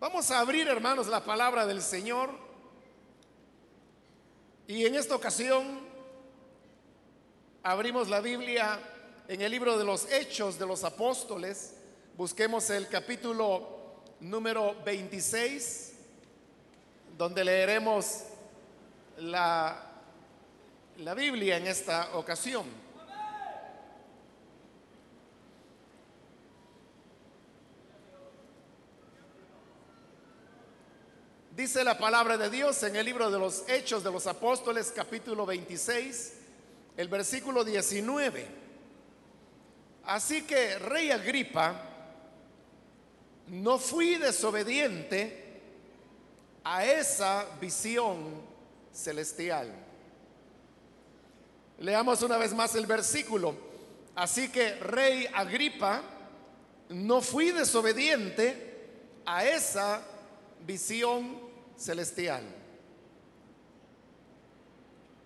Vamos a abrir, hermanos, la palabra del Señor. Y en esta ocasión abrimos la Biblia en el libro de los Hechos de los Apóstoles. Busquemos el capítulo número 26, donde leeremos la, la Biblia en esta ocasión. Dice la palabra de Dios en el libro de los Hechos de los Apóstoles, capítulo 26, el versículo 19. Así que, Rey Agripa, no fui desobediente a esa visión celestial. Leamos una vez más el versículo. Así que, Rey Agripa, no fui desobediente a esa visión celestial.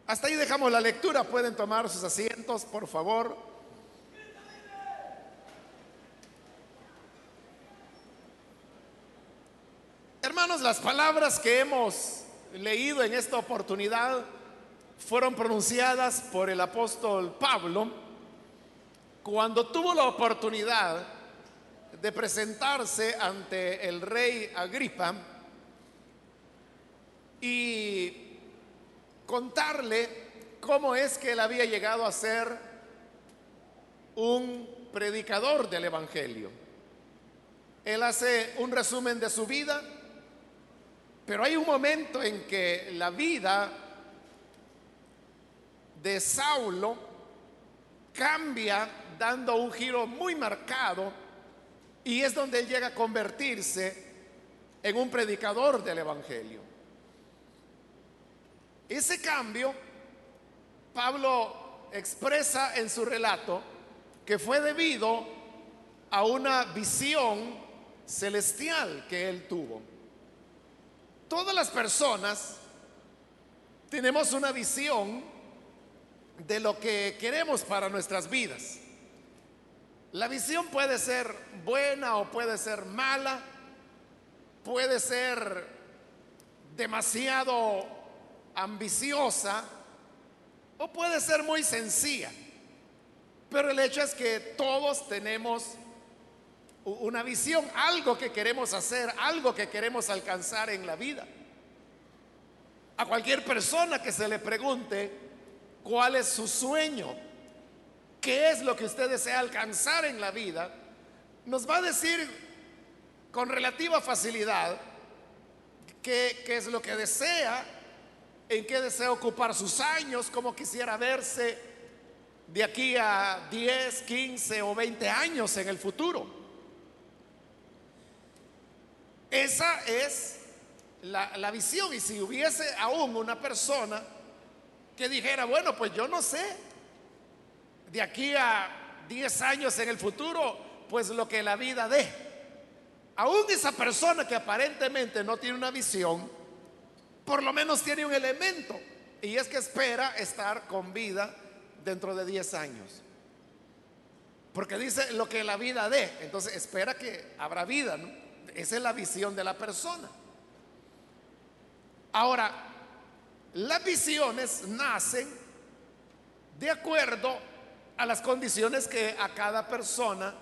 Hasta ahí dejamos la lectura. Pueden tomar sus asientos, por favor. Hermanos, las palabras que hemos leído en esta oportunidad fueron pronunciadas por el apóstol Pablo cuando tuvo la oportunidad de presentarse ante el rey Agripa y contarle cómo es que él había llegado a ser un predicador del Evangelio. Él hace un resumen de su vida, pero hay un momento en que la vida de Saulo cambia dando un giro muy marcado y es donde él llega a convertirse en un predicador del Evangelio. Ese cambio, Pablo expresa en su relato que fue debido a una visión celestial que él tuvo. Todas las personas tenemos una visión de lo que queremos para nuestras vidas. La visión puede ser buena o puede ser mala, puede ser demasiado ambiciosa o puede ser muy sencilla. Pero el hecho es que todos tenemos una visión, algo que queremos hacer, algo que queremos alcanzar en la vida. A cualquier persona que se le pregunte cuál es su sueño, qué es lo que usted desea alcanzar en la vida, nos va a decir con relativa facilidad qué, qué es lo que desea en qué desea ocupar sus años, cómo quisiera verse de aquí a 10, 15 o 20 años en el futuro. Esa es la, la, visión. Y si hubiese aún una persona que dijera, bueno, pues yo no sé, de aquí a 10 años en el futuro, pues lo que la vida dé. Aún esa persona que aparentemente no tiene una visión, por lo menos tiene un elemento y es que espera estar con vida dentro de 10 años. Porque dice lo que la vida dé, entonces espera que habrá vida. Esa es la visión de la persona. Ahora, las visiones nacen de acuerdo a las condiciones que a cada persona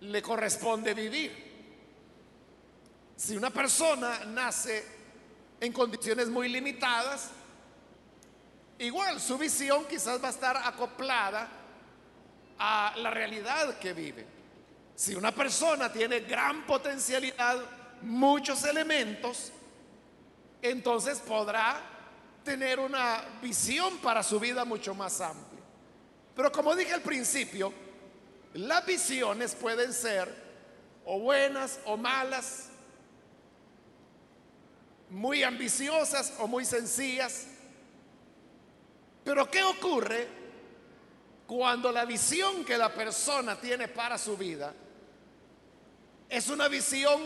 le corresponde vivir. Si una persona nace en condiciones muy limitadas, igual su visión quizás va a estar acoplada a la realidad que vive. Si una persona tiene gran potencialidad, muchos elementos, entonces podrá tener una visión para su vida mucho más amplia. Pero como dije al principio, las visiones pueden ser o buenas o malas, muy ambiciosas o muy sencillas. Pero ¿qué ocurre cuando la visión que la persona tiene para su vida es una visión,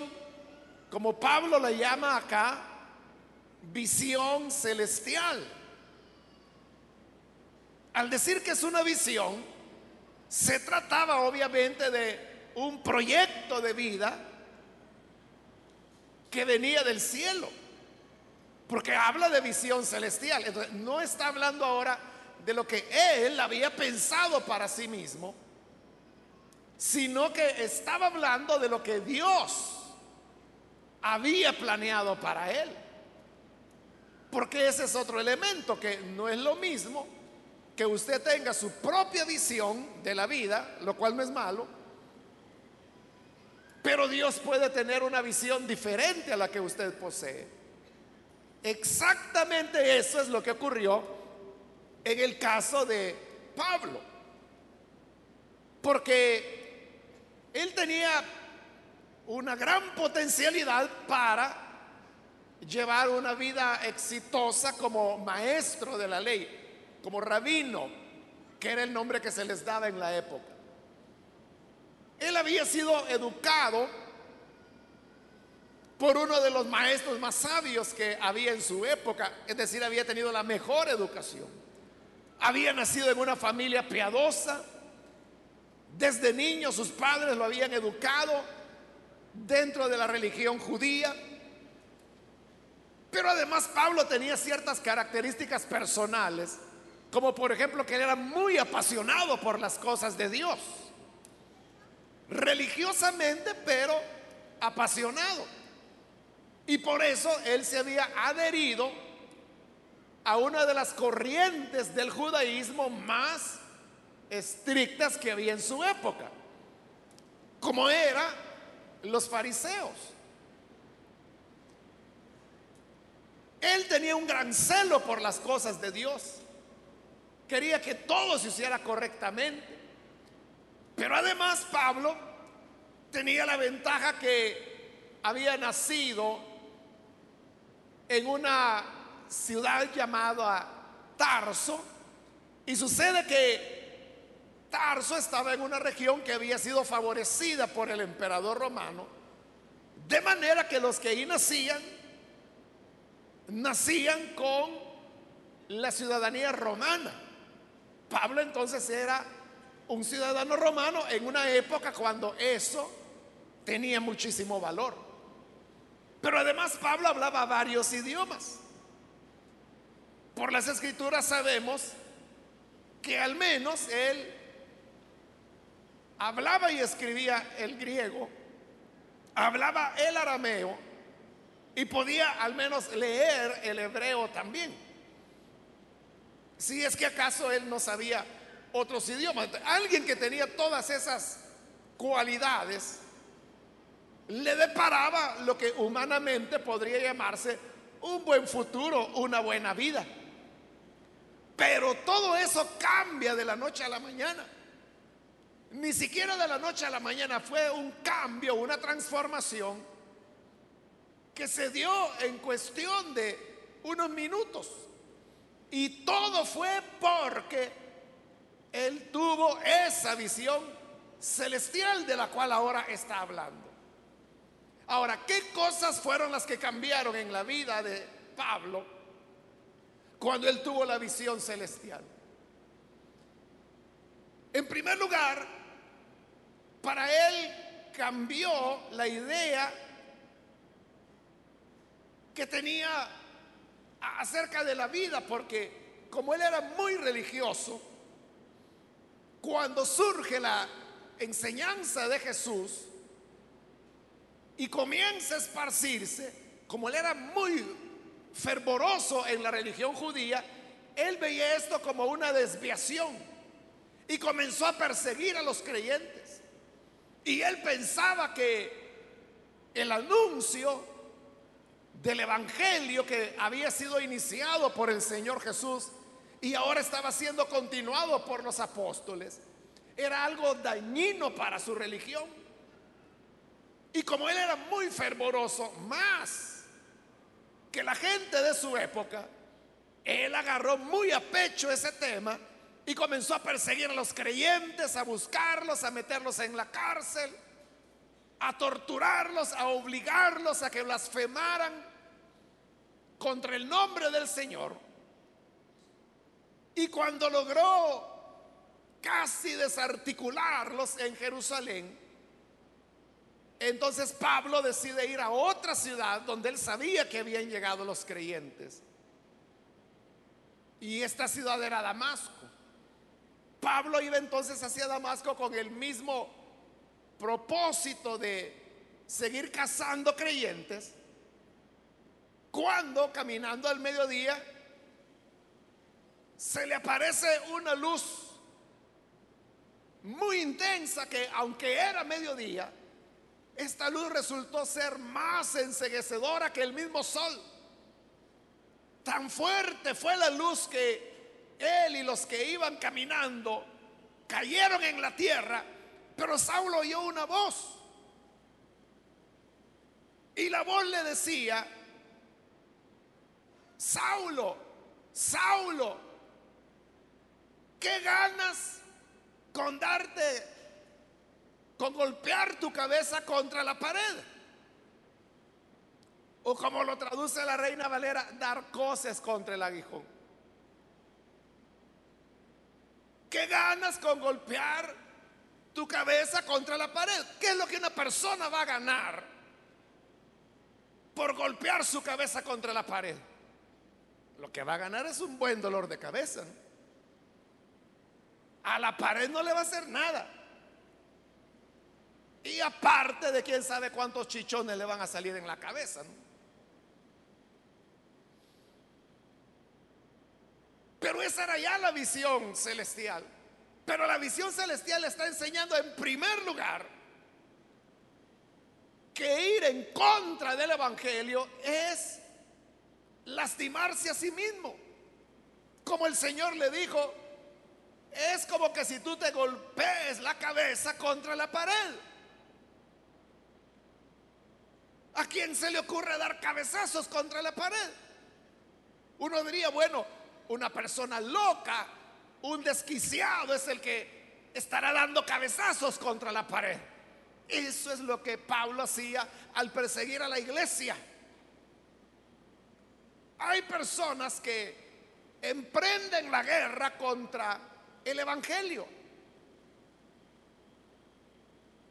como Pablo le llama acá, visión celestial? Al decir que es una visión, se trataba obviamente de un proyecto de vida que venía del cielo. Porque habla de visión celestial. Entonces, no está hablando ahora de lo que él había pensado para sí mismo, sino que estaba hablando de lo que Dios había planeado para él. Porque ese es otro elemento que no es lo mismo que usted tenga su propia visión de la vida, lo cual no es malo, pero Dios puede tener una visión diferente a la que usted posee. Exactamente eso es lo que ocurrió en el caso de Pablo. Porque él tenía una gran potencialidad para llevar una vida exitosa como maestro de la ley, como rabino, que era el nombre que se les daba en la época. Él había sido educado por uno de los maestros más sabios que había en su época, es decir, había tenido la mejor educación. Había nacido en una familia piadosa, desde niño sus padres lo habían educado dentro de la religión judía, pero además Pablo tenía ciertas características personales, como por ejemplo que él era muy apasionado por las cosas de Dios religiosamente, pero apasionado. Y por eso él se había adherido a una de las corrientes del judaísmo más estrictas que había en su época, como eran los fariseos. Él tenía un gran celo por las cosas de Dios. Quería que todo se hiciera correctamente. Pero además Pablo tenía la ventaja que había nacido en una ciudad llamada Tarso y sucede que Tarso estaba en una región que había sido favorecida por el emperador romano, de manera que los que ahí nacían, nacían con la ciudadanía romana. Pablo entonces era un ciudadano romano en una época cuando eso tenía muchísimo valor. Pero además Pablo hablaba varios idiomas. Por las escrituras sabemos que al menos él hablaba y escribía el griego, hablaba el arameo y podía al menos leer el hebreo también. Si es que acaso él no sabía otros idiomas. Alguien que tenía todas esas cualidades le deparaba lo que humanamente podría llamarse un buen futuro, una buena vida. Pero todo eso cambia de la noche a la mañana. Ni siquiera de la noche a la mañana fue un cambio, una transformación que se dio en cuestión de unos minutos. Y todo fue porque él tuvo esa visión celestial de la cual ahora está hablando. Ahora, ¿qué cosas fueron las que cambiaron en la vida de Pablo cuando él tuvo la visión celestial? En primer lugar, para él cambió la idea que tenía acerca de la vida, porque como él era muy religioso, cuando surge la enseñanza de Jesús y comienza a esparcirse, como él era muy fervoroso en la religión judía, él veía esto como una desviación y comenzó a perseguir a los creyentes. Y él pensaba que el anuncio del Evangelio que había sido iniciado por el Señor Jesús y ahora estaba siendo continuado por los apóstoles, era algo dañino para su religión. Y como él era muy fervoroso, más que la gente de su época, él agarró muy a pecho ese tema y comenzó a perseguir a los creyentes, a buscarlos, a meterlos en la cárcel, a torturarlos, a obligarlos a que blasfemaran contra el nombre del Señor. Y cuando logró casi desarticularlos en Jerusalén, Entonces Pablo decide ir a otra ciudad donde él sabía que habían llegado los creyentes. Y esta ciudad era Damasco. Pablo iba entonces hacia Damasco con el mismo propósito de seguir cazando creyentes. Cuando caminando al mediodía se le aparece una luz muy intensa que aunque era mediodía, esta luz resultó ser más enseguecedora que el mismo sol. Tan fuerte fue la luz que él y los que iban caminando cayeron en la tierra, pero Saulo oyó una voz. Y la voz le decía, Saulo, Saulo, ¿qué ganas con darte con golpear tu cabeza contra la pared. O como lo traduce la reina Valera, dar cosas contra el aguijón. ¿Qué ganas con golpear tu cabeza contra la pared? ¿Qué es lo que una persona va a ganar por golpear su cabeza contra la pared? Lo que va a ganar es un buen dolor de cabeza. A la pared no le va a hacer nada. Aparte de quién sabe cuántos chichones le van a salir en la cabeza. Pero esa era ya la visión celestial. Pero la visión celestial está enseñando en primer lugar que ir en contra del Evangelio es lastimarse a sí mismo. Como el Señor le dijo, es como que si tú te golpees la cabeza contra la pared. ¿A quién se le ocurre dar cabezazos contra la pared? Uno diría, bueno, una persona loca, un desquiciado es el que estará dando cabezazos contra la pared. Eso es lo que Pablo hacía al perseguir a la iglesia. Hay personas que emprenden la guerra contra el Evangelio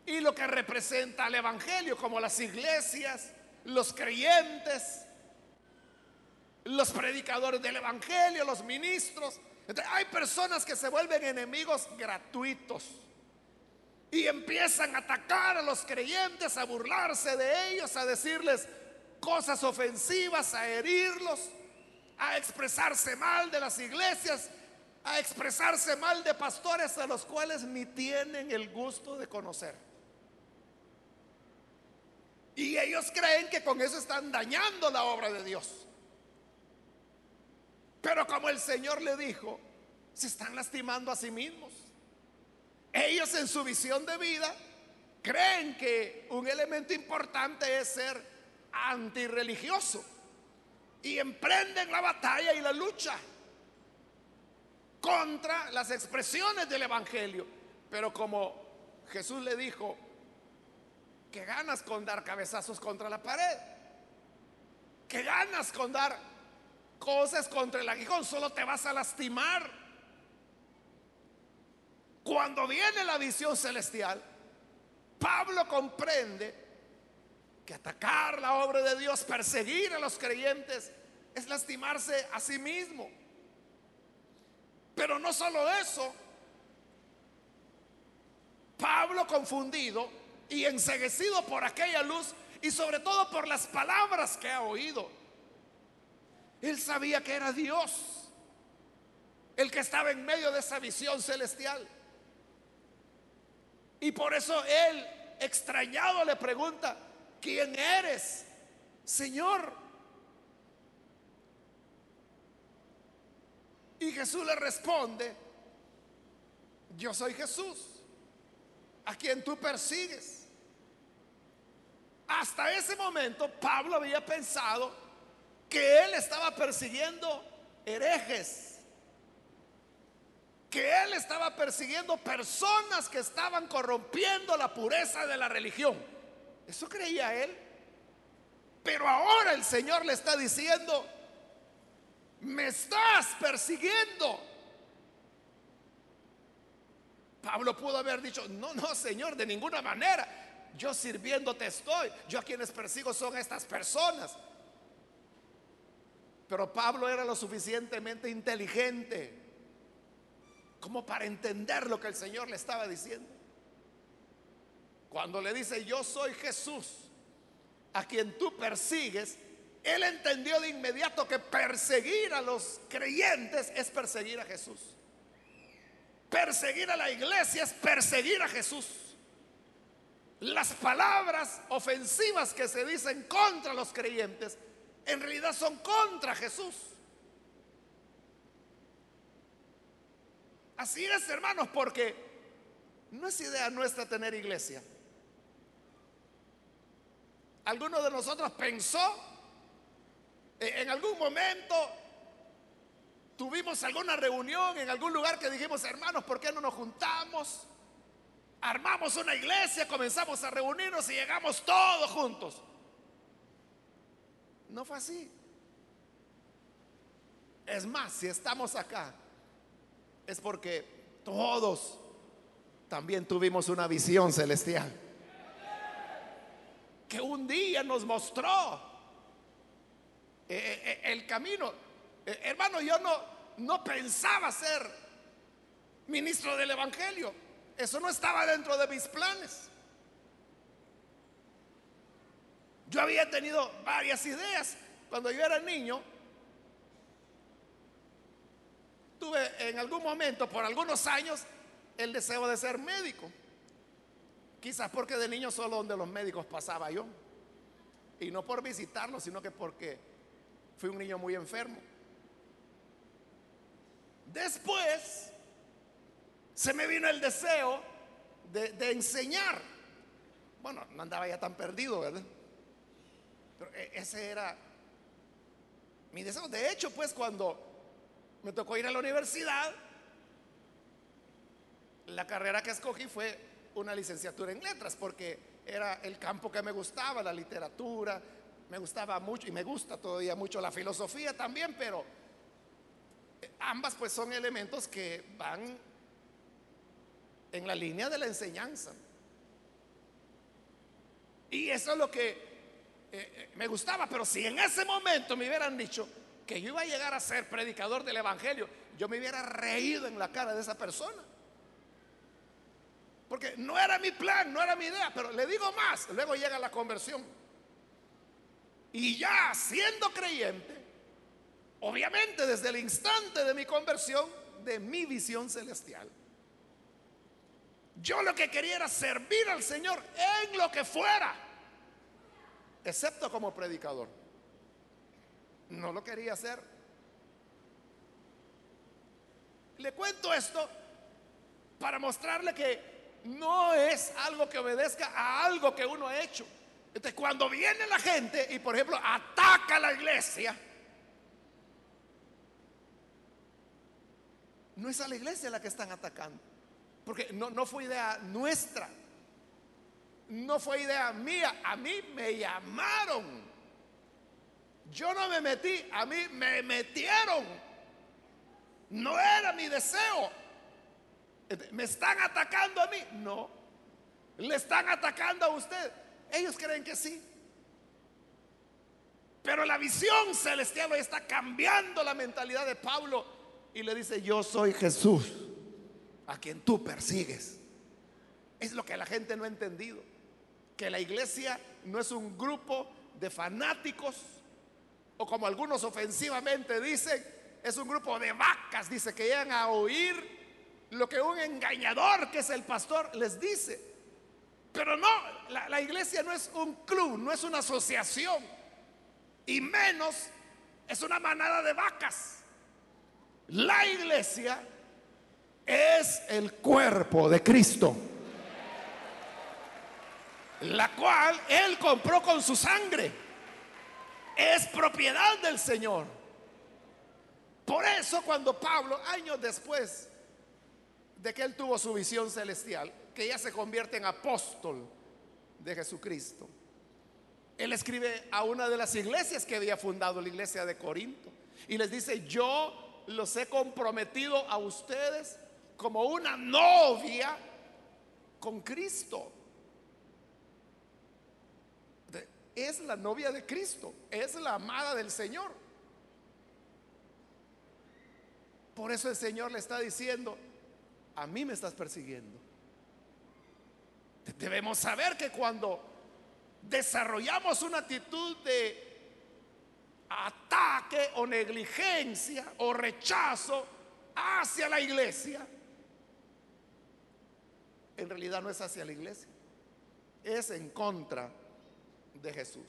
y lo que representa el Evangelio, como las iglesias, los creyentes, los predicadores del Evangelio, los ministros. hay personas que se vuelven enemigos gratuitos y empiezan a atacar a los creyentes, a burlarse de ellos, a decirles cosas ofensivas, a herirlos, a expresarse mal de las iglesias, a expresarse mal de pastores a los cuales ni tienen el gusto de conocer. Y ellos creen que con eso están dañando la obra de Dios. Pero como el Señor le dijo, se están lastimando a sí mismos. Ellos en su visión de vida creen que un elemento importante es ser antirreligioso. Y emprenden la batalla y la lucha contra las expresiones del Evangelio. Pero como Jesús le dijo, ¿Qué ganas con dar cabezazos contra la pared? ¿Qué ganas con dar cosas contra el aguijón? Solo te vas a lastimar. Cuando viene la visión celestial, Pablo comprende que atacar la obra de Dios, perseguir a los creyentes, es lastimarse a sí mismo. Pero no solo eso, Pablo confundido y enseguecido por aquella luz y sobre todo por las palabras que ha oído. Él sabía que era Dios el que estaba en medio de esa visión celestial. Y por eso él, extrañado, le pregunta, ¿quién eres, Señor? Y Jesús le responde, yo soy Jesús, a quien tú persigues. Hasta ese momento Pablo había pensado que él estaba persiguiendo herejes, que él estaba persiguiendo personas que estaban corrompiendo la pureza de la religión. Eso creía él. Pero ahora el Señor le está diciendo, me estás persiguiendo. Pablo pudo haber dicho, no, no, Señor, de ninguna manera yo sirviéndote estoy, yo a quienes persigo son estas personas. Pero Pablo era lo suficientemente inteligente como para entender lo que el Señor le estaba diciendo. Cuando le dice, yo soy Jesús, a quien tú persigues, él entendió de inmediato que perseguir a los creyentes es perseguir a Jesús. Perseguir a la iglesia es perseguir a Jesús. Las palabras ofensivas que se dicen contra los creyentes en realidad son contra Jesús. Así es, hermanos, porque no es idea nuestra tener iglesia. Alguno de nosotros pensó eh, en algún momento tuvimos alguna reunión en algún lugar que dijimos, hermanos, ¿por qué no nos juntamos? Armamos una iglesia, comenzamos a reunirnos y llegamos todos juntos. No fue así. Es más, si estamos acá, es porque todos también tuvimos una visión celestial. Que un día nos mostró eh, eh, eh, hermano, yo no, no pensaba ser ministro del Evangelio. Eso no estaba dentro de mis planes. Yo había tenido varias ideas. Cuando yo era niño, tuve en algún momento, por algunos años, el deseo de ser médico. Quizás porque de niño solo donde los médicos pasaba yo. Y no por visitarlos, sino que porque Fui un niño muy enfermo. Después se me vino el deseo de, enseñar. Bueno, no andaba ya tan perdido, ¿verdad? Pero e, ese era mi deseo. De hecho, pues cuando me tocó ir a la universidad, la carrera que escogí fue una licenciatura en letras, porque era el campo que me gustaba, la literatura, me gustaba mucho y me gusta todavía mucho la filosofía también, pero ambas pues son elementos que van en la línea de la enseñanza. Y eso es lo que eh, eh, me gustaba, pero si en ese momento me hubieran dicho que yo iba a llegar a ser predicador del Evangelio, yo me hubiera reído en la cara de esa persona. Porque no era mi plan, no era mi idea, pero le digo más, luego llega la conversión. Y ya siendo creyente, obviamente desde el instante de mi conversión, de mi visión celestial, yo lo que quería era servir al Señor en lo que fuera, excepto como predicador. No lo quería hacer. Le cuento esto para mostrarle que no es algo que obedezca a algo que uno ha hecho. Entonces, cuando viene la gente y, por ejemplo, ataca la iglesia, no es a la iglesia la que están atacando. Porque no, no fue idea nuestra. No fue idea mía. A mí me llamaron. Yo no me metí, a mí me metieron. No era mi deseo. ¿Me están atacando a mí? No. Le están atacando a usted. Ellos creen que sí. Pero la visión celestial hoy está cambiando la mentalidad de Pablo y le dice, yo soy Jesús, a quien tú persigues. Es lo que la gente no ha entendido. Que la iglesia no es un grupo de fanáticos o como algunos ofensivamente dicen, es un grupo de vacas, dice, que llegan a oír lo que un engañador que es el pastor les dice. Pero no, la, iglesia no es un club, no es una asociación. Y menos es una manada de vacas. La iglesia es el cuerpo de Cristo, la cual Él compró con su sangre. Es propiedad del Señor. Por eso cuando Pablo, años después de que Él tuvo su visión celestial, que ya se convierte en apóstol de Jesucristo. Él escribe a una de las iglesias que había fundado, la iglesia de Corinto, y les dice, yo los he comprometido a ustedes como una novia con Cristo. es la novia de Cristo, es la amada del Señor. Por eso el Señor le está diciendo, a mí me estás persiguiendo. Debemos saber que cuando desarrollamos una actitud de ataque o negligencia o rechazo hacia la iglesia, en realidad no es hacia la iglesia, es en contra de Jesús.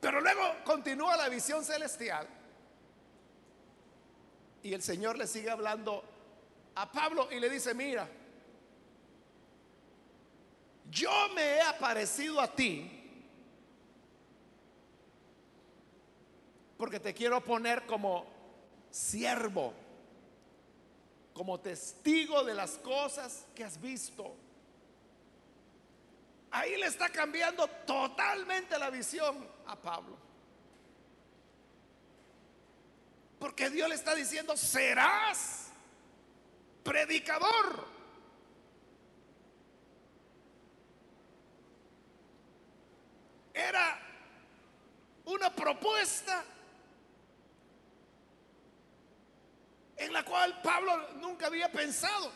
Pero luego continúa la visión celestial y el Señor le sigue hablando a Pablo y le dice, mira, yo me he aparecido a ti porque te quiero poner como siervo, como testigo de las cosas que has visto. Ahí le está cambiando totalmente la visión a Pablo. Porque Dios le está diciendo, serás predicador. Era una propuesta en la cual Pablo nunca había pensado.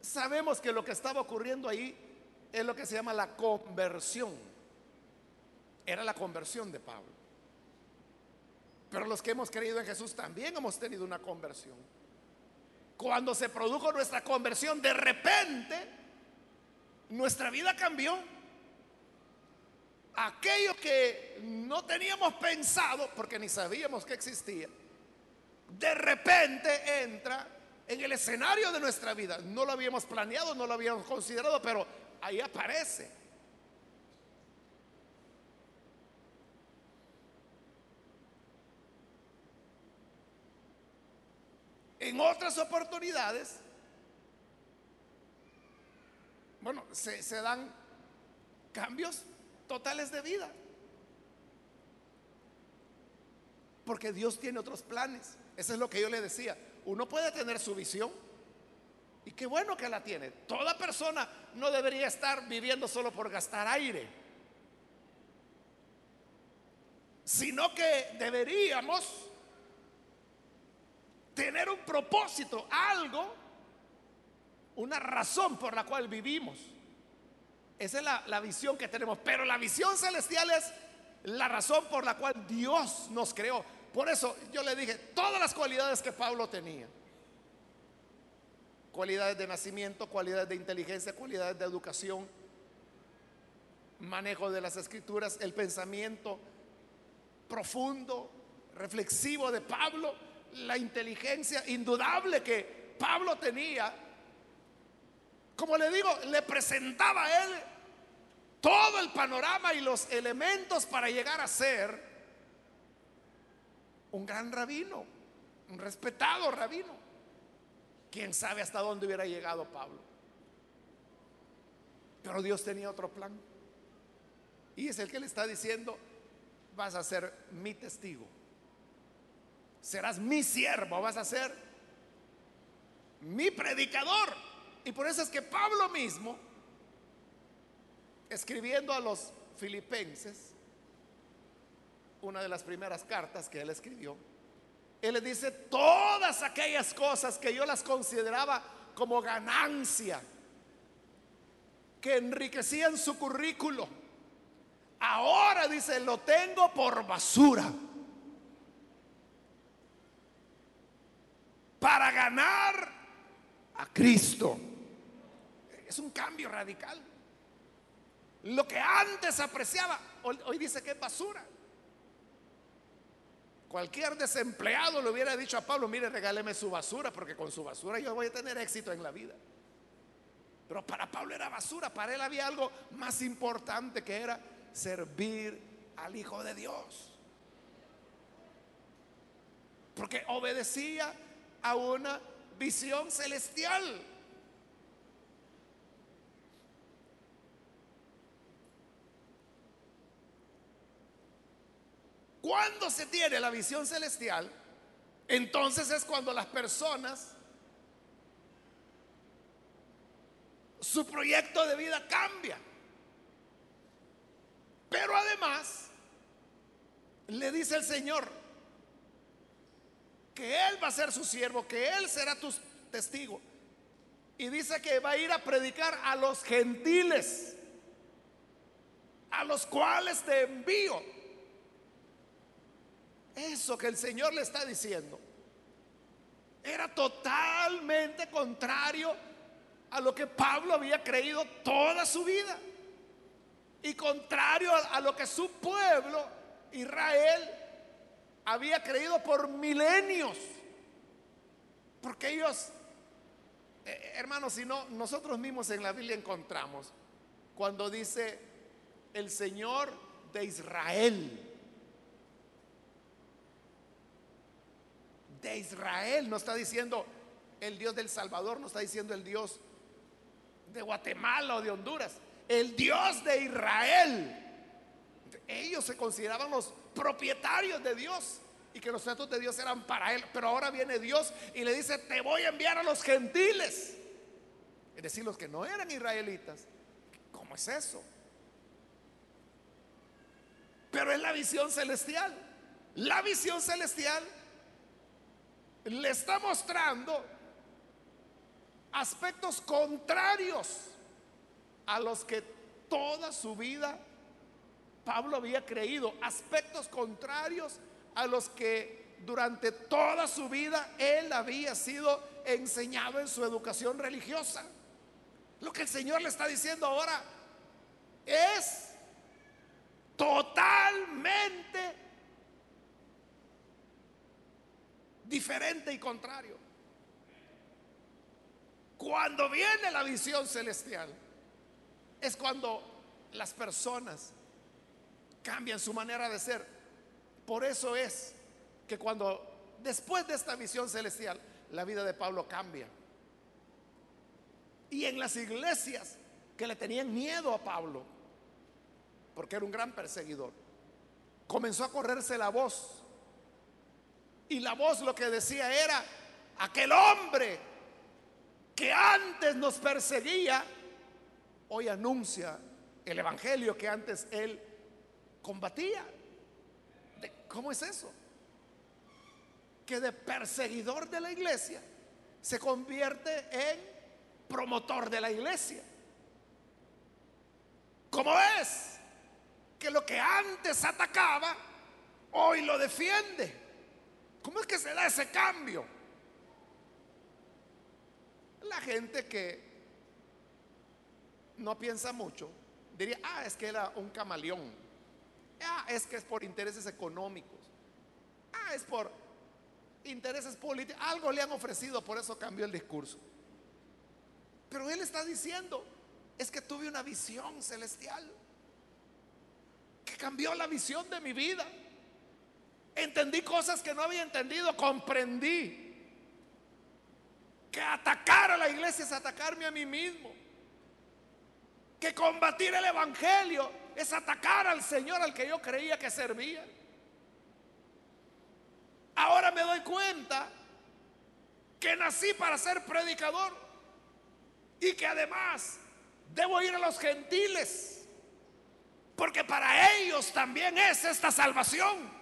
Sabemos que lo que estaba ocurriendo ahí es lo que se llama la conversión. Era la conversión de Pablo. Pero los que hemos creído en Jesús también hemos tenido una conversión. Cuando se produjo nuestra conversión, de repente nuestra vida cambió. Aquello que no teníamos pensado, porque ni sabíamos que existía, de repente entra en el escenario de nuestra vida. No lo habíamos planeado, no lo habíamos considerado, pero ahí aparece. En otras oportunidades, bueno, se, se dan cambios totales de vida. Porque Dios tiene otros planes. Eso es lo que yo le decía. Uno puede tener su visión. Y qué bueno que la tiene. Toda persona no debería estar viviendo solo por gastar aire. Sino que deberíamos tener un propósito, algo, una razón por la cual vivimos. Esa es la, visión que tenemos. Pero la visión celestial es la razón por la cual Dios nos creó. Por eso yo le dije todas las cualidades que Pablo tenía. Cualidades de nacimiento, cualidades de inteligencia, cualidades de educación, manejo de las escrituras, el pensamiento profundo, reflexivo de Pablo, la inteligencia indudable que Pablo tenía. Como le digo, le presentaba a él todo el panorama y los elementos para llegar a ser un gran rabino, un respetado rabino. Quién sabe hasta dónde hubiera llegado Pablo. Pero Dios tenía otro plan. Y es el que le está diciendo, vas a ser mi testigo. Serás mi siervo, vas a ser mi predicador. Y por eso es que Pablo mismo, escribiendo a los filipenses, una de las primeras cartas que él escribió, él le dice todas aquellas cosas que yo las consideraba como ganancia, que enriquecían su currículo. Ahora dice, lo tengo por basura. Para ganar a Cristo. Es un cambio radical. Lo que antes apreciaba, hoy, dice que es basura. Cualquier desempleado le hubiera dicho a Pablo, mire, regáleme su basura, porque con su basura yo voy a tener éxito en la vida. Pero para Pablo era basura, para él había algo más importante que era servir al Hijo de Dios. Porque obedecía a una visión celestial. Cuando se tiene la visión celestial, entonces es cuando las personas, su proyecto de vida cambia. además le dice el Señor que Él va a ser su siervo, que Él será tu testigo. Y dice que va a ir a predicar a los gentiles, a los cuales te envío. Eso que el Señor le está diciendo era totalmente contrario a lo que Pablo había creído toda su vida y contrario a lo que su pueblo, Israel, había creído por milenios. Porque ellos, eh, hermanos, si no, nosotros mismos en la Biblia encontramos cuando dice el Señor de Israel. De Israel, no está diciendo el Dios del Salvador, no está diciendo el Dios de Guatemala o de Honduras, el Dios de Israel. Ellos se consideraban los propietarios de Dios y que los tratos de Dios eran para él. Pero ahora viene Dios y le dice, te voy a enviar a los gentiles. Es decir, los que no eran israelitas. ¿Cómo es eso? Pero es la visión celestial. La visión celestial le está mostrando aspectos contrarios a los que toda su vida Pablo había creído, aspectos contrarios a los que durante toda su vida él había sido enseñado en su educación religiosa. Lo que el Señor le está diciendo ahora es totalmente diferente y contrario. Cuando viene la visión celestial, es cuando las personas cambian su manera de ser. Por eso es que cuando después de esta visión celestial, la vida de Pablo cambia. Y en las iglesias que le tenían miedo a Pablo, porque era un gran perseguidor, comenzó a correrse la voz. Y la voz lo que decía era, aquel hombre que antes nos perseguía, hoy anuncia el Evangelio que antes él combatía. ¿Cómo es eso? Que de perseguidor de la iglesia se convierte en promotor de la iglesia. ¿Cómo es? Que lo que antes atacaba, hoy lo defiende. ¿Cómo es que se da ese cambio? La gente que no piensa mucho diría, ah, es que era un camaleón. Ah, es que es por intereses económicos. Ah, es por intereses políticos. Algo le han ofrecido, por eso cambió el discurso. Pero él está diciendo, es que tuve una visión celestial que cambió la visión de mi vida. Entendí cosas que no había entendido, comprendí que atacar a la iglesia es atacarme a mí mismo. Que combatir el Evangelio es atacar al Señor al que yo creía que servía. Ahora me doy cuenta que nací para ser predicador y que además debo ir a los gentiles, porque para ellos también es esta salvación.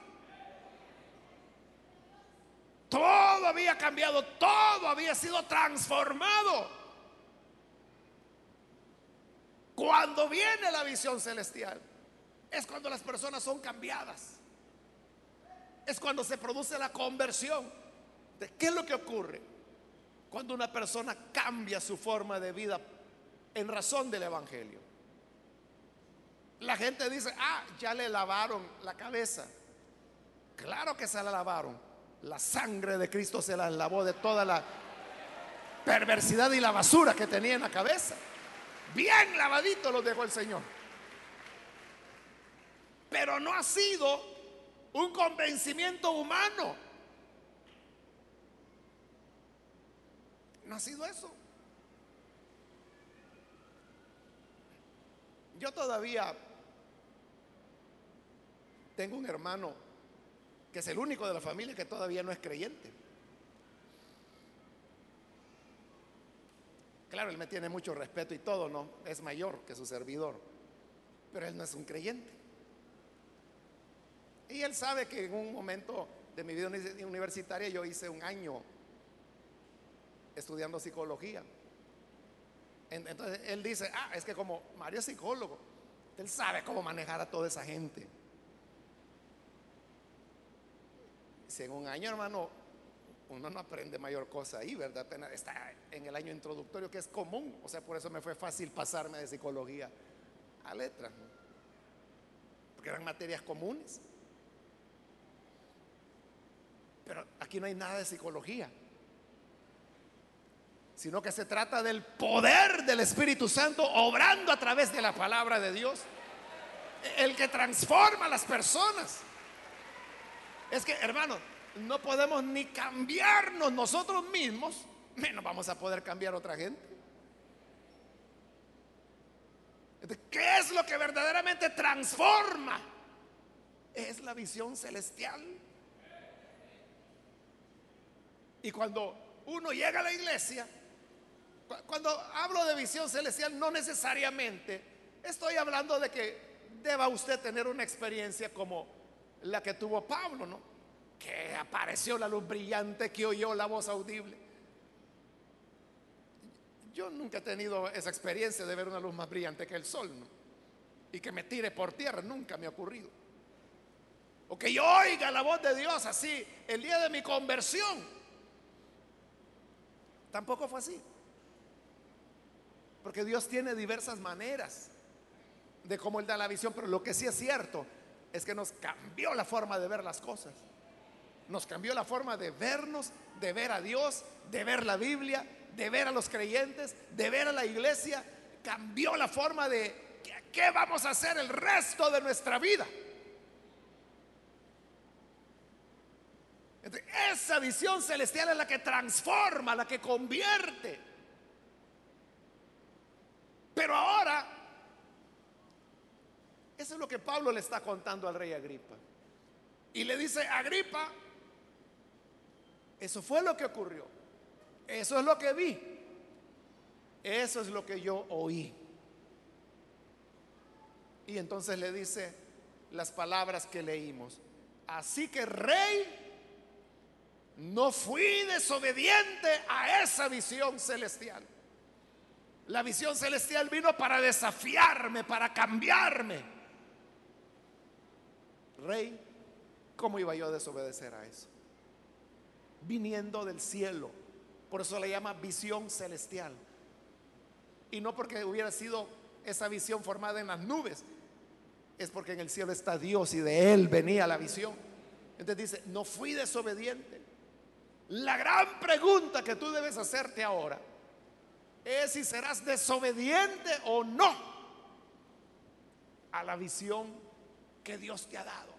Todo había cambiado, todo había sido transformado. Cuando viene la visión celestial, es cuando las personas son cambiadas. Es cuando se produce la conversión. ¿De qué es lo que ocurre? Cuando una persona cambia su forma de vida en razón del Evangelio. La gente dice, ah, ya le lavaron la cabeza. Claro que se la lavaron. La sangre de Cristo se la lavó de toda la perversidad y la basura que tenía en la cabeza. Bien lavadito los dejó el Señor. Pero no ha sido un convencimiento humano. No ha sido eso. Yo todavía tengo un hermano que es el único de la familia que todavía no es creyente. Claro, él me tiene mucho respeto y todo, ¿no? Es mayor que su servidor, pero él no es un creyente. Y él sabe que en un momento de mi vida universitaria yo hice un año estudiando psicología. Entonces él dice, ah, es que como Mario es psicólogo, él sabe cómo manejar a toda esa gente. En un año, hermano, uno no aprende mayor cosa ahí, ¿verdad? Apenas está en el año introductorio, que es común. O sea, por eso me fue fácil pasarme de psicología a letras, porque eran materias comunes. Pero aquí no hay nada de psicología, sino que se trata del poder del Espíritu Santo obrando a través de la palabra de Dios, el que transforma a las personas. Es que, hermano, no podemos ni cambiarnos nosotros mismos, menos vamos a poder cambiar a otra gente. ¿Qué es lo que verdaderamente transforma? Es la visión celestial. Y cuando uno llega a la iglesia, cuando hablo de visión celestial, no necesariamente estoy hablando de que deba usted tener una experiencia como la que tuvo Pablo, ¿no? Que apareció la luz brillante, que oyó la voz audible. Yo nunca he tenido esa experiencia de ver una luz más brillante que el sol, ¿no? Y que me tire por tierra, nunca me ha ocurrido. O que yo oiga la voz de Dios así el día de mi conversión. Tampoco fue así. Porque Dios tiene diversas maneras de cómo Él da la visión, pero lo que sí es cierto es que nos cambió la forma de ver las cosas. Nos cambió la forma de vernos, de ver a Dios, de ver la Biblia, de ver a los creyentes, de ver a la iglesia. Cambió la forma de qué vamos a hacer el resto de nuestra vida. Esa visión celestial es la que transforma, la que convierte. Pero ahora, eso es lo que Pablo le está contando al rey Agripa. Y le dice, Agripa, eso fue lo que ocurrió. Eso es lo que vi. Eso es lo que yo oí. Y entonces le dice las palabras que leímos. Así que rey, no fui desobediente a esa visión celestial. La visión celestial vino para desafiarme, para cambiarme. Rey, ¿cómo iba yo a desobedecer a eso? Viniendo del cielo. Por eso le llama visión celestial. Y no porque hubiera sido esa visión formada en las nubes. Es porque en el cielo está Dios y de Él venía la visión. Entonces dice, no fui desobediente. La gran pregunta que tú debes hacerte ahora es si serás desobediente o no a la visión que Dios te ha dado.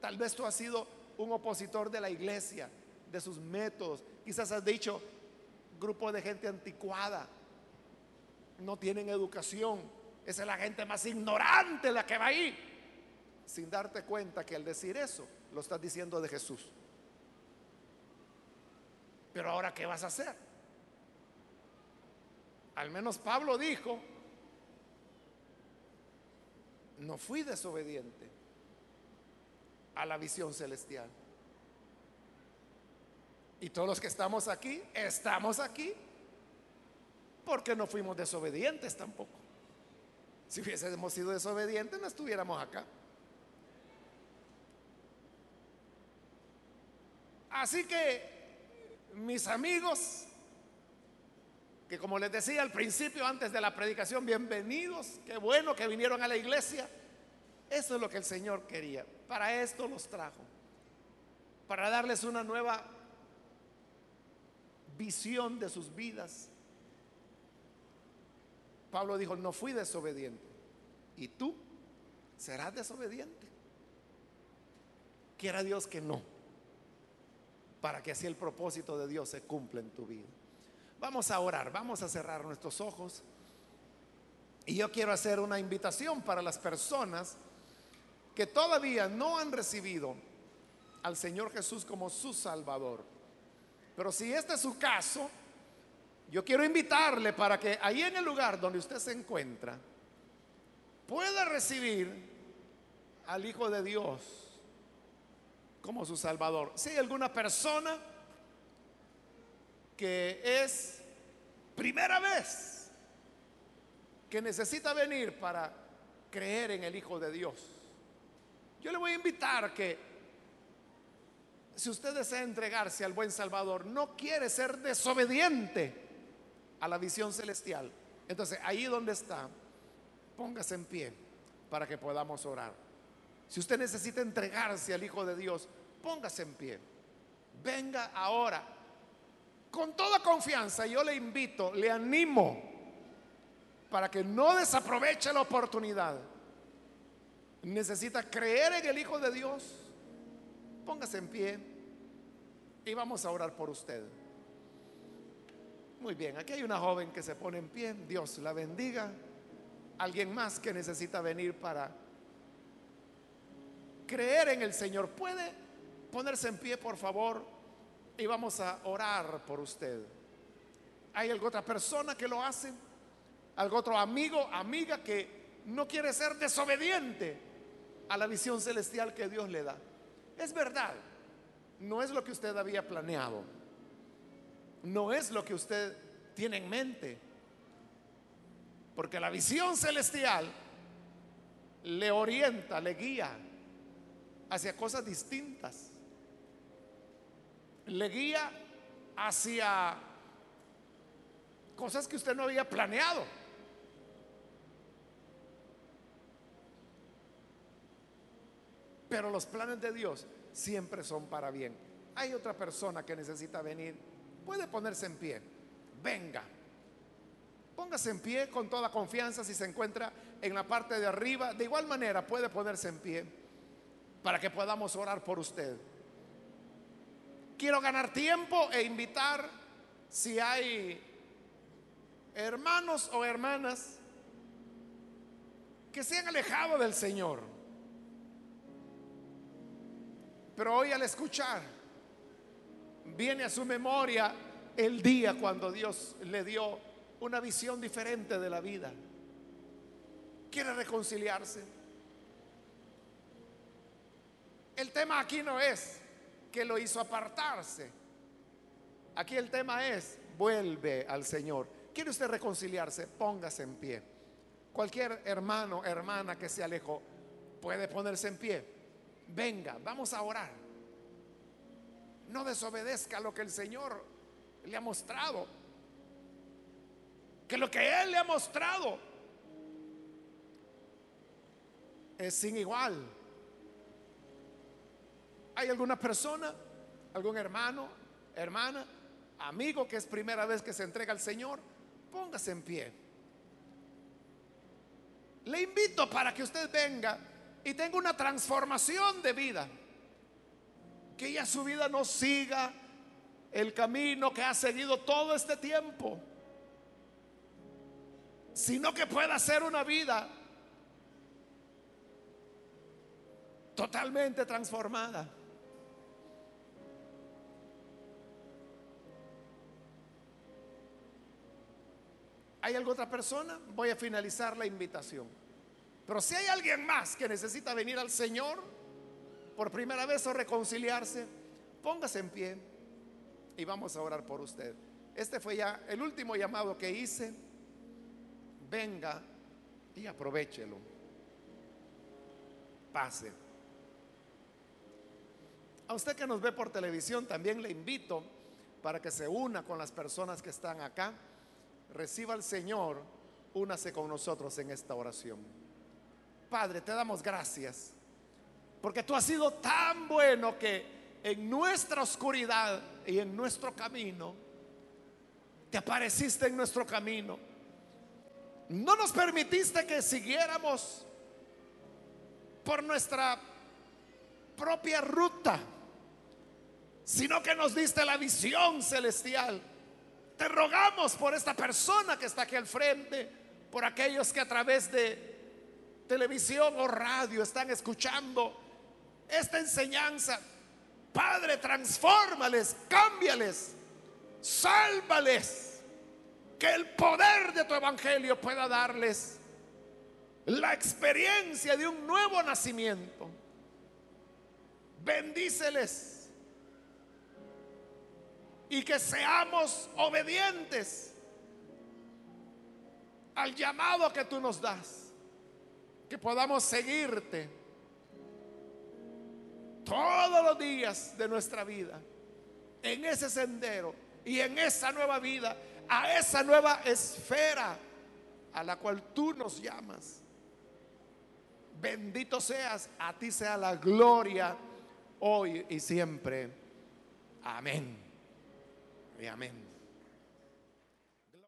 Tal vez tú has sido un opositor de la iglesia, de sus métodos. Quizás has dicho, grupo de gente anticuada, no tienen educación. Esa es la gente más ignorante la que va ahí sin darte cuenta que al decir eso lo estás diciendo de Jesús. Pero ahora, ¿qué vas a hacer? Al menos Pablo dijo, no fui desobediente a la visión celestial. Y todos los que estamos aquí, estamos aquí porque no fuimos desobedientes tampoco. Si hubiésemos sido desobedientes, no estuviéramos acá. Así que, mis amigos, que como les decía al principio, antes de la predicación, bienvenidos, qué bueno que vinieron a la iglesia. Eso es lo que el Señor quería. Para esto los trajo. Para darles una nueva visión de sus vidas. Pablo dijo, no fui desobediente. ¿Y tú serás desobediente? Quiera Dios que no para que así el propósito de Dios se cumpla en tu vida. Vamos a orar, vamos a cerrar nuestros ojos. Y yo quiero hacer una invitación para las personas que todavía no han recibido al Señor Jesús como su Salvador. Pero si este es su caso, yo quiero invitarle para que ahí en el lugar donde usted se encuentra, pueda recibir al Hijo de Dios como su Salvador. Si hay alguna persona que es primera vez que necesita venir para creer en el Hijo de Dios, yo le voy a invitar que si usted desea entregarse al buen Salvador, no quiere ser desobediente a la visión celestial, entonces ahí donde está, póngase en pie para que podamos orar. Si usted necesita entregarse al Hijo de Dios, póngase en pie. Venga ahora. Con toda confianza yo le invito, le animo para que no desaproveche la oportunidad. Necesita creer en el Hijo de Dios. Póngase en pie y vamos a orar por usted. Muy bien, aquí hay una joven que se pone en pie. Dios la bendiga. Alguien más que necesita venir para creer en el Señor. ¿Puede ponerse en pie, por favor? Y vamos a orar por usted. ¿Hay alguna otra persona que lo hace? ¿Algún otro amigo, amiga que no quiere ser desobediente a la visión celestial que Dios le da? Es verdad, no es lo que usted había planeado. No es lo que usted tiene en mente. Porque la visión celestial le orienta, le guía hacia cosas distintas. Le guía hacia cosas que usted no había planeado. Pero los planes de Dios siempre son para bien. Hay otra persona que necesita venir. Puede ponerse en pie. Venga. Póngase en pie con toda confianza si se encuentra en la parte de arriba. De igual manera puede ponerse en pie para que podamos orar por usted. Quiero ganar tiempo e invitar si hay hermanos o hermanas que se han alejado del Señor. Pero hoy al escuchar, viene a su memoria el día cuando Dios le dio una visión diferente de la vida. Quiere reconciliarse. El tema aquí no es que lo hizo apartarse. Aquí el tema es, vuelve al Señor. ¿Quiere usted reconciliarse? Póngase en pie. Cualquier hermano, hermana que se alejó, puede ponerse en pie. Venga, vamos a orar. No desobedezca lo que el Señor le ha mostrado que lo que Él le ha mostrado es sin igual. ¿Hay alguna persona, algún hermano, hermana, amigo que es primera vez que se entrega al Señor? Póngase en pie. Le invito para que usted venga y tenga una transformación de vida. Que ya su vida no siga el camino que ha seguido todo este tiempo sino que pueda ser una vida totalmente transformada. ¿Hay alguna otra persona? Voy a finalizar la invitación. Pero si hay alguien más que necesita venir al Señor por primera vez o reconciliarse, póngase en pie y vamos a orar por usted. Este fue ya el último llamado que hice venga y aprovechelo. Pase. A usted que nos ve por televisión, también le invito para que se una con las personas que están acá. Reciba al Señor, únase con nosotros en esta oración. Padre, te damos gracias, porque tú has sido tan bueno que en nuestra oscuridad y en nuestro camino, te apareciste en nuestro camino no nos permitiste que siguiéramos por nuestra propia ruta, sino que nos diste la visión celestial. Te rogamos por esta persona que está aquí al frente, por aquellos que a través de televisión o radio están escuchando esta enseñanza. Padre, transfórmales, cámbiales, sálvales que el poder de tu evangelio pueda darles la experiencia de un nuevo nacimiento. Bendíceles y que seamos obedientes al llamado que tú nos das, que podamos seguirte todos los días de nuestra vida en ese sendero y en esa nueva vida, a esa nueva esfera a la cual tú nos llamas. Bendito seas, a ti sea la gloria hoy y siempre. Amén. Y amén.